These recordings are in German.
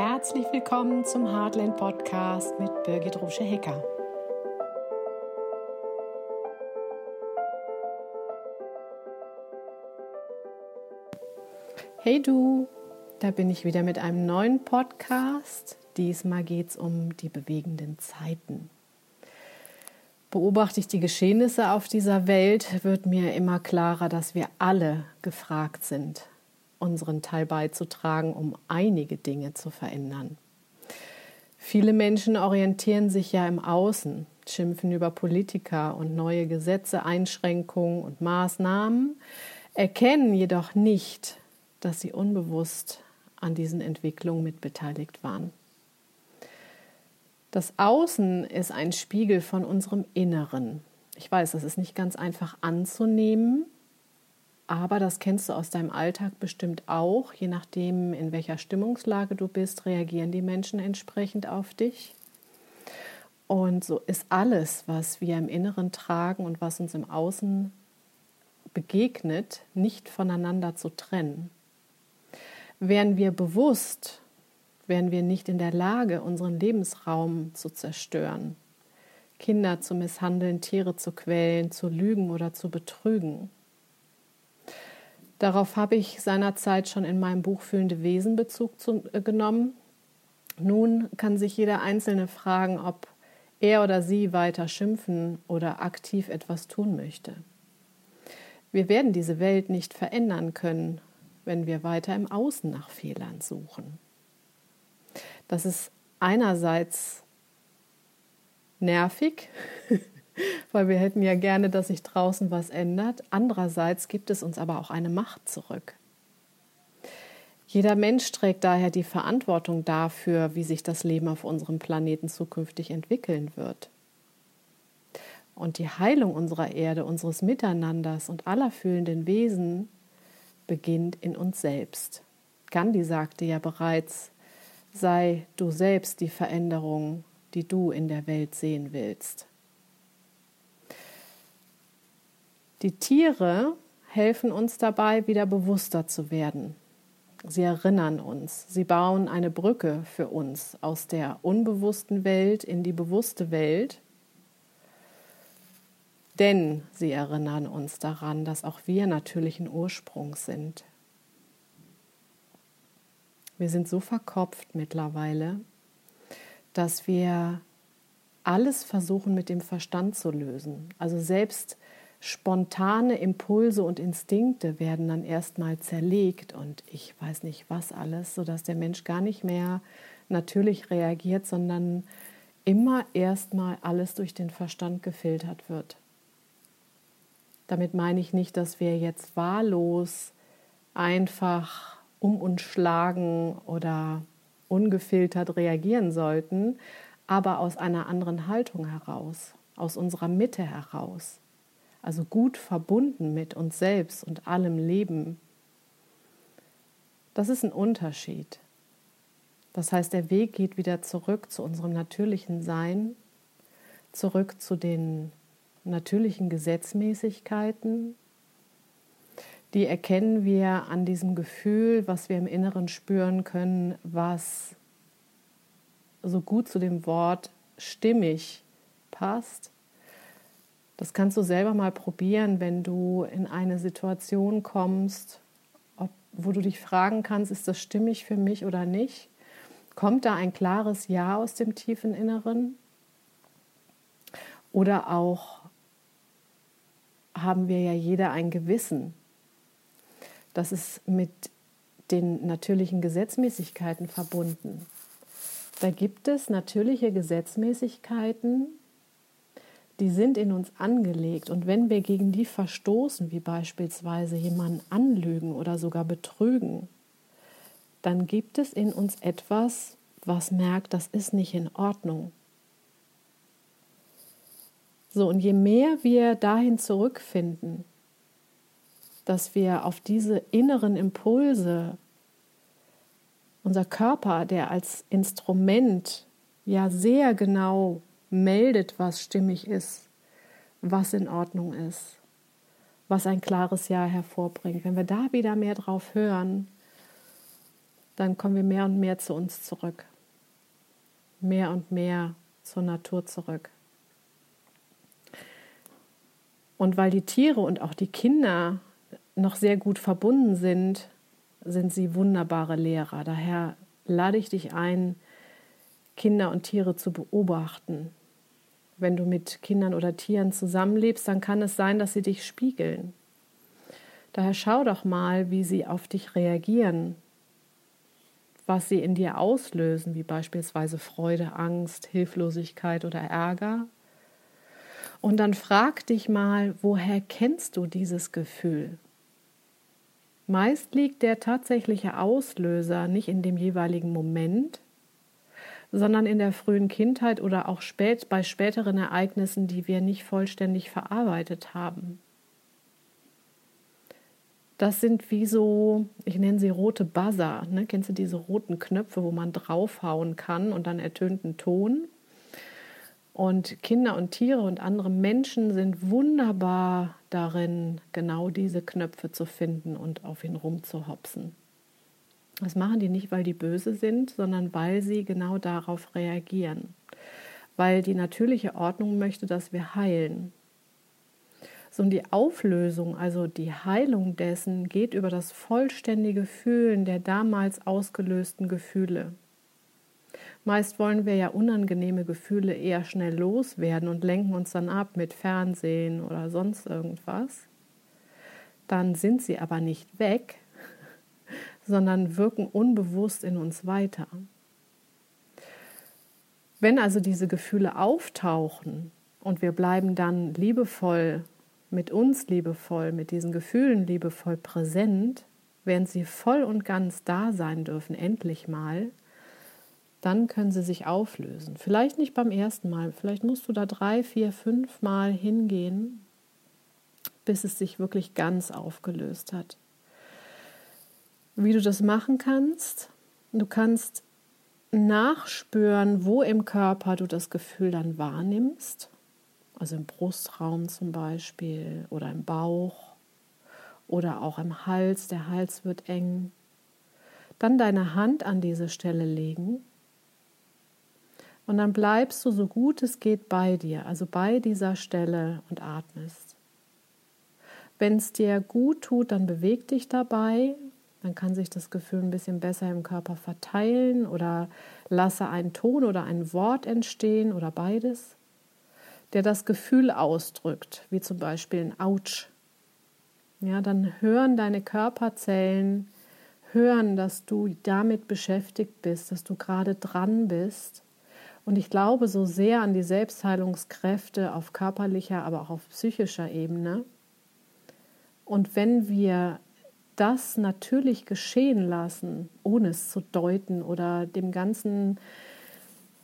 Herzlich willkommen zum Heartland Podcast mit Birgit Rusche-Hecker. Hey du, da bin ich wieder mit einem neuen Podcast. Diesmal geht es um die bewegenden Zeiten. Beobachte ich die Geschehnisse auf dieser Welt, wird mir immer klarer, dass wir alle gefragt sind, unseren Teil beizutragen, um einige Dinge zu verändern. Viele Menschen orientieren sich ja im Außen, schimpfen über Politiker und neue Gesetze, Einschränkungen und Maßnahmen, erkennen jedoch nicht, dass sie unbewusst an diesen Entwicklungen mitbeteiligt waren. Das Außen ist ein Spiegel von unserem Inneren. Ich weiß, das ist nicht ganz einfach anzunehmen, aber das kennst du aus deinem Alltag bestimmt auch. Je nachdem, in welcher Stimmungslage du bist, reagieren die Menschen entsprechend auf dich. Und so ist alles, was wir im Inneren tragen und was uns im Außen begegnet, nicht voneinander zu trennen. Wären wir bewusst, wären wir nicht in der Lage, unseren Lebensraum zu zerstören, Kinder zu misshandeln, Tiere zu quälen, zu lügen oder zu betrügen. Darauf habe ich seinerzeit schon in meinem Buch Fühlende Wesen Bezug zu, äh, genommen. Nun kann sich jeder Einzelne fragen, ob er oder sie weiter schimpfen oder aktiv etwas tun möchte. Wir werden diese Welt nicht verändern können, wenn wir weiter im Außen nach Fehlern suchen. Das ist einerseits nervig, weil wir hätten ja gerne, dass sich draußen was ändert. Andererseits gibt es uns aber auch eine Macht zurück. Jeder Mensch trägt daher die Verantwortung dafür, wie sich das Leben auf unserem Planeten zukünftig entwickeln wird. Und die Heilung unserer Erde, unseres Miteinanders und aller fühlenden Wesen beginnt in uns selbst. Gandhi sagte ja bereits, sei du selbst die Veränderung, die du in der Welt sehen willst. Die Tiere helfen uns dabei, wieder bewusster zu werden. Sie erinnern uns, sie bauen eine Brücke für uns aus der unbewussten Welt in die bewusste Welt, denn sie erinnern uns daran, dass auch wir natürlichen Ursprungs sind. Wir sind so verkopft mittlerweile, dass wir alles versuchen mit dem Verstand zu lösen. Also selbst spontane Impulse und Instinkte werden dann erstmal zerlegt und ich weiß nicht was alles, sodass der Mensch gar nicht mehr natürlich reagiert, sondern immer erstmal alles durch den Verstand gefiltert wird. Damit meine ich nicht, dass wir jetzt wahllos einfach um uns schlagen oder ungefiltert reagieren sollten, aber aus einer anderen Haltung heraus, aus unserer Mitte heraus also gut verbunden mit uns selbst und allem Leben, das ist ein Unterschied. Das heißt, der Weg geht wieder zurück zu unserem natürlichen Sein, zurück zu den natürlichen Gesetzmäßigkeiten. Die erkennen wir an diesem Gefühl, was wir im Inneren spüren können, was so gut zu dem Wort stimmig passt das kannst du selber mal probieren, wenn du in eine Situation kommst, ob, wo du dich fragen kannst, ist das stimmig für mich oder nicht? Kommt da ein klares Ja aus dem tiefen Inneren? Oder auch haben wir ja jeder ein Gewissen. Das ist mit den natürlichen Gesetzmäßigkeiten verbunden. Da gibt es natürliche Gesetzmäßigkeiten, die sind in uns angelegt. Und wenn wir gegen die verstoßen, wie beispielsweise jemanden anlügen oder sogar betrügen, dann gibt es in uns etwas, was merkt, das ist nicht in Ordnung. So, und je mehr wir dahin zurückfinden, dass wir auf diese inneren Impulse, unser Körper, der als Instrument ja sehr genau meldet, was stimmig ist, was in Ordnung ist, was ein klares Ja hervorbringt. Wenn wir da wieder mehr drauf hören, dann kommen wir mehr und mehr zu uns zurück. Mehr und mehr zur Natur zurück. Und weil die Tiere und auch die Kinder noch sehr gut verbunden sind, sind sie wunderbare Lehrer. Daher lade ich dich ein, Kinder und Tiere zu beobachten. Wenn du mit Kindern oder Tieren zusammenlebst, dann kann es sein, dass sie dich spiegeln. Daher schau doch mal, wie sie auf dich reagieren, was sie in dir auslösen, wie beispielsweise Freude, Angst, Hilflosigkeit oder Ärger. Und dann frag dich mal, woher kennst du dieses Gefühl? Meist liegt der tatsächliche Auslöser nicht in dem jeweiligen Moment, sondern in der frühen Kindheit oder auch spät, bei späteren Ereignissen, die wir nicht vollständig verarbeitet haben. Das sind wie so, ich nenne sie rote Buzzer. Ne? Kennst du diese roten Knöpfe, wo man draufhauen kann und dann ertönt ein Ton? Und Kinder und Tiere und andere Menschen sind wunderbar darin, genau diese Knöpfe zu finden und auf ihn rumzuhopsen. Das machen die nicht, weil die böse sind, sondern weil sie genau darauf reagieren. Weil die natürliche Ordnung möchte, dass wir heilen. So und die Auflösung, also die Heilung dessen, geht über das vollständige Fühlen der damals ausgelösten Gefühle. Meist wollen wir ja unangenehme Gefühle eher schnell loswerden und lenken uns dann ab mit Fernsehen oder sonst irgendwas. Dann sind sie aber nicht weg, sondern wirken unbewusst in uns weiter. Wenn also diese Gefühle auftauchen und wir bleiben dann liebevoll mit uns liebevoll, mit diesen Gefühlen liebevoll präsent, während sie voll und ganz da sein dürfen, endlich mal, dann können sie sich auflösen. Vielleicht nicht beim ersten Mal, vielleicht musst du da drei, vier, fünf Mal hingehen, bis es sich wirklich ganz aufgelöst hat wie du das machen kannst. Du kannst nachspüren, wo im Körper du das Gefühl dann wahrnimmst. Also im Brustraum zum Beispiel oder im Bauch oder auch im Hals. Der Hals wird eng. Dann deine Hand an diese Stelle legen. Und dann bleibst du so gut es geht bei dir, also bei dieser Stelle und atmest. Wenn es dir gut tut, dann beweg dich dabei, dann kann sich das Gefühl ein bisschen besser im Körper verteilen oder lasse einen Ton oder ein Wort entstehen oder beides, der das Gefühl ausdrückt, wie zum Beispiel ein Autsch. Ja, dann hören deine Körperzellen, hören, dass du damit beschäftigt bist, dass du gerade dran bist. Und ich glaube so sehr an die Selbstheilungskräfte auf körperlicher, aber auch auf psychischer Ebene. Und wenn wir das natürlich geschehen lassen, ohne es zu deuten oder dem ganzen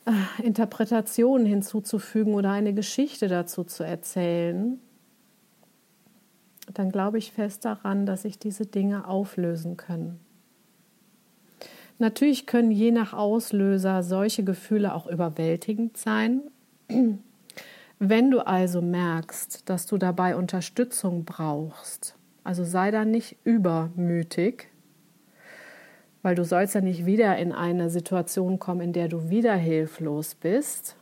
äh, Interpretationen hinzuzufügen oder eine Geschichte dazu zu erzählen, dann glaube ich fest daran, dass sich diese Dinge auflösen können. Natürlich können je nach Auslöser solche Gefühle auch überwältigend sein. Wenn du also merkst, dass du dabei Unterstützung brauchst, also sei da nicht übermütig, weil du sollst ja nicht wieder in eine Situation kommen, in der du wieder hilflos bist.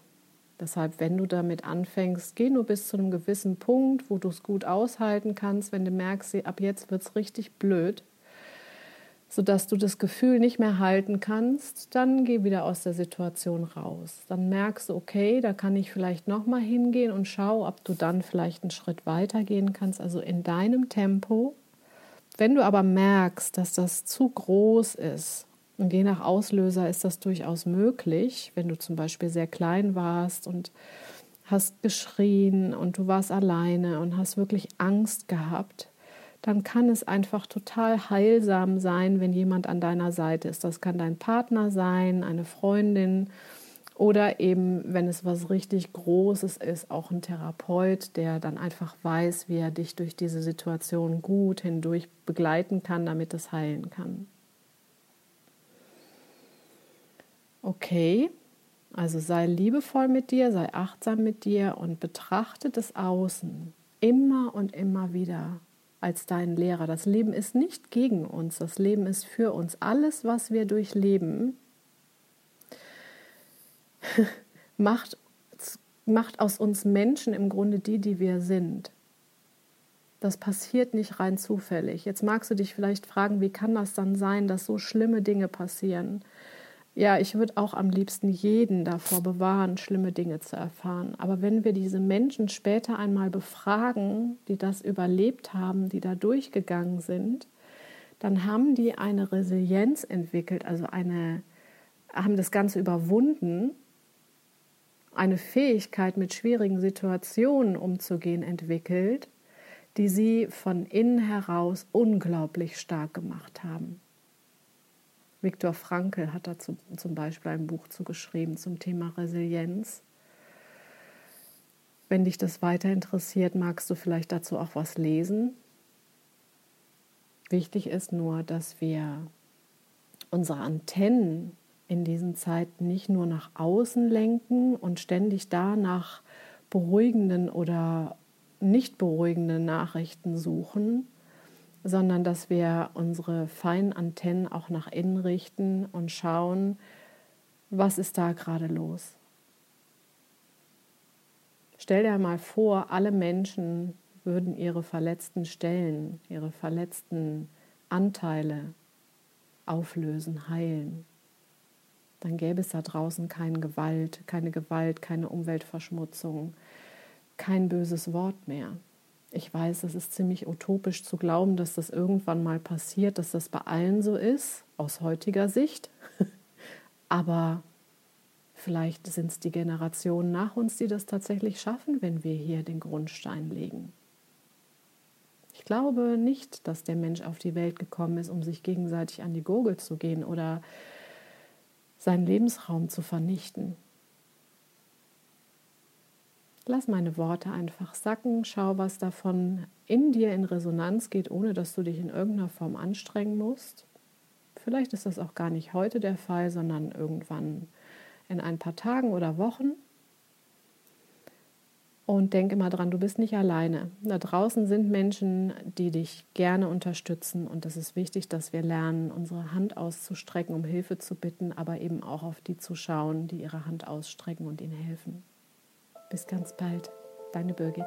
Deshalb, wenn du damit anfängst, geh nur bis zu einem gewissen Punkt, wo du es gut aushalten kannst. Wenn du merkst, ab jetzt wird es richtig blöd, sodass du das Gefühl nicht mehr halten kannst, dann geh wieder aus der Situation raus. Dann merkst du, okay, da kann ich vielleicht noch mal hingehen und schau, ob du dann vielleicht einen Schritt weiter gehen kannst, also in deinem Tempo. Wenn du aber merkst, dass das zu groß ist, und je nach Auslöser ist das durchaus möglich, wenn du zum Beispiel sehr klein warst und hast geschrien und du warst alleine und hast wirklich Angst gehabt, dann kann es einfach total heilsam sein, wenn jemand an deiner Seite ist. Das kann dein Partner sein, eine Freundin oder eben, wenn es was richtig Großes ist, auch ein Therapeut, der dann einfach weiß, wie er dich durch diese Situation gut hindurch begleiten kann, damit es heilen kann. Okay, also sei liebevoll mit dir, sei achtsam mit dir und betrachte das Außen immer und immer wieder als dein Lehrer. Das Leben ist nicht gegen uns, das Leben ist für uns. Alles, was wir durchleben, macht, macht aus uns Menschen im Grunde die, die wir sind. Das passiert nicht rein zufällig. Jetzt magst du dich vielleicht fragen, wie kann das dann sein, dass so schlimme Dinge passieren? Ja, ich würde auch am liebsten jeden davor bewahren, schlimme Dinge zu erfahren. Aber wenn wir diese Menschen später einmal befragen, die das überlebt haben, die da durchgegangen sind, dann haben die eine Resilienz entwickelt, also eine, haben das Ganze überwunden, eine Fähigkeit, mit schwierigen Situationen umzugehen, entwickelt, die sie von innen heraus unglaublich stark gemacht haben. Viktor Frankl hat dazu zum Beispiel ein Buch zugeschrieben zum Thema Resilienz. Wenn dich das weiter interessiert, magst du vielleicht dazu auch was lesen. Wichtig ist nur, dass wir unsere Antennen in diesen Zeiten nicht nur nach außen lenken und ständig da nach beruhigenden oder nicht beruhigenden Nachrichten suchen, sondern dass wir unsere feinen Antennen auch nach innen richten und schauen, was ist da gerade los. Stell dir mal vor, alle Menschen würden ihre verletzten Stellen, ihre verletzten Anteile auflösen, heilen. Dann gäbe es da draußen keine Gewalt, keine Gewalt, keine Umweltverschmutzung, kein böses Wort mehr. Ich weiß, es ist ziemlich utopisch zu glauben, dass das irgendwann mal passiert, dass das bei allen so ist, aus heutiger Sicht. Aber vielleicht sind es die Generationen nach uns, die das tatsächlich schaffen, wenn wir hier den Grundstein legen. Ich glaube nicht, dass der Mensch auf die Welt gekommen ist, um sich gegenseitig an die Gurgel zu gehen oder seinen Lebensraum zu vernichten. Lass meine Worte einfach sacken, schau, was davon in dir in Resonanz geht, ohne dass du dich in irgendeiner Form anstrengen musst. Vielleicht ist das auch gar nicht heute der Fall, sondern irgendwann in ein paar Tagen oder Wochen. Und denk immer dran, du bist nicht alleine. Da draußen sind Menschen, die dich gerne unterstützen. Und es ist wichtig, dass wir lernen, unsere Hand auszustrecken, um Hilfe zu bitten, aber eben auch auf die zu schauen, die ihre Hand ausstrecken und ihnen helfen. Bis ganz bald, deine Birgit.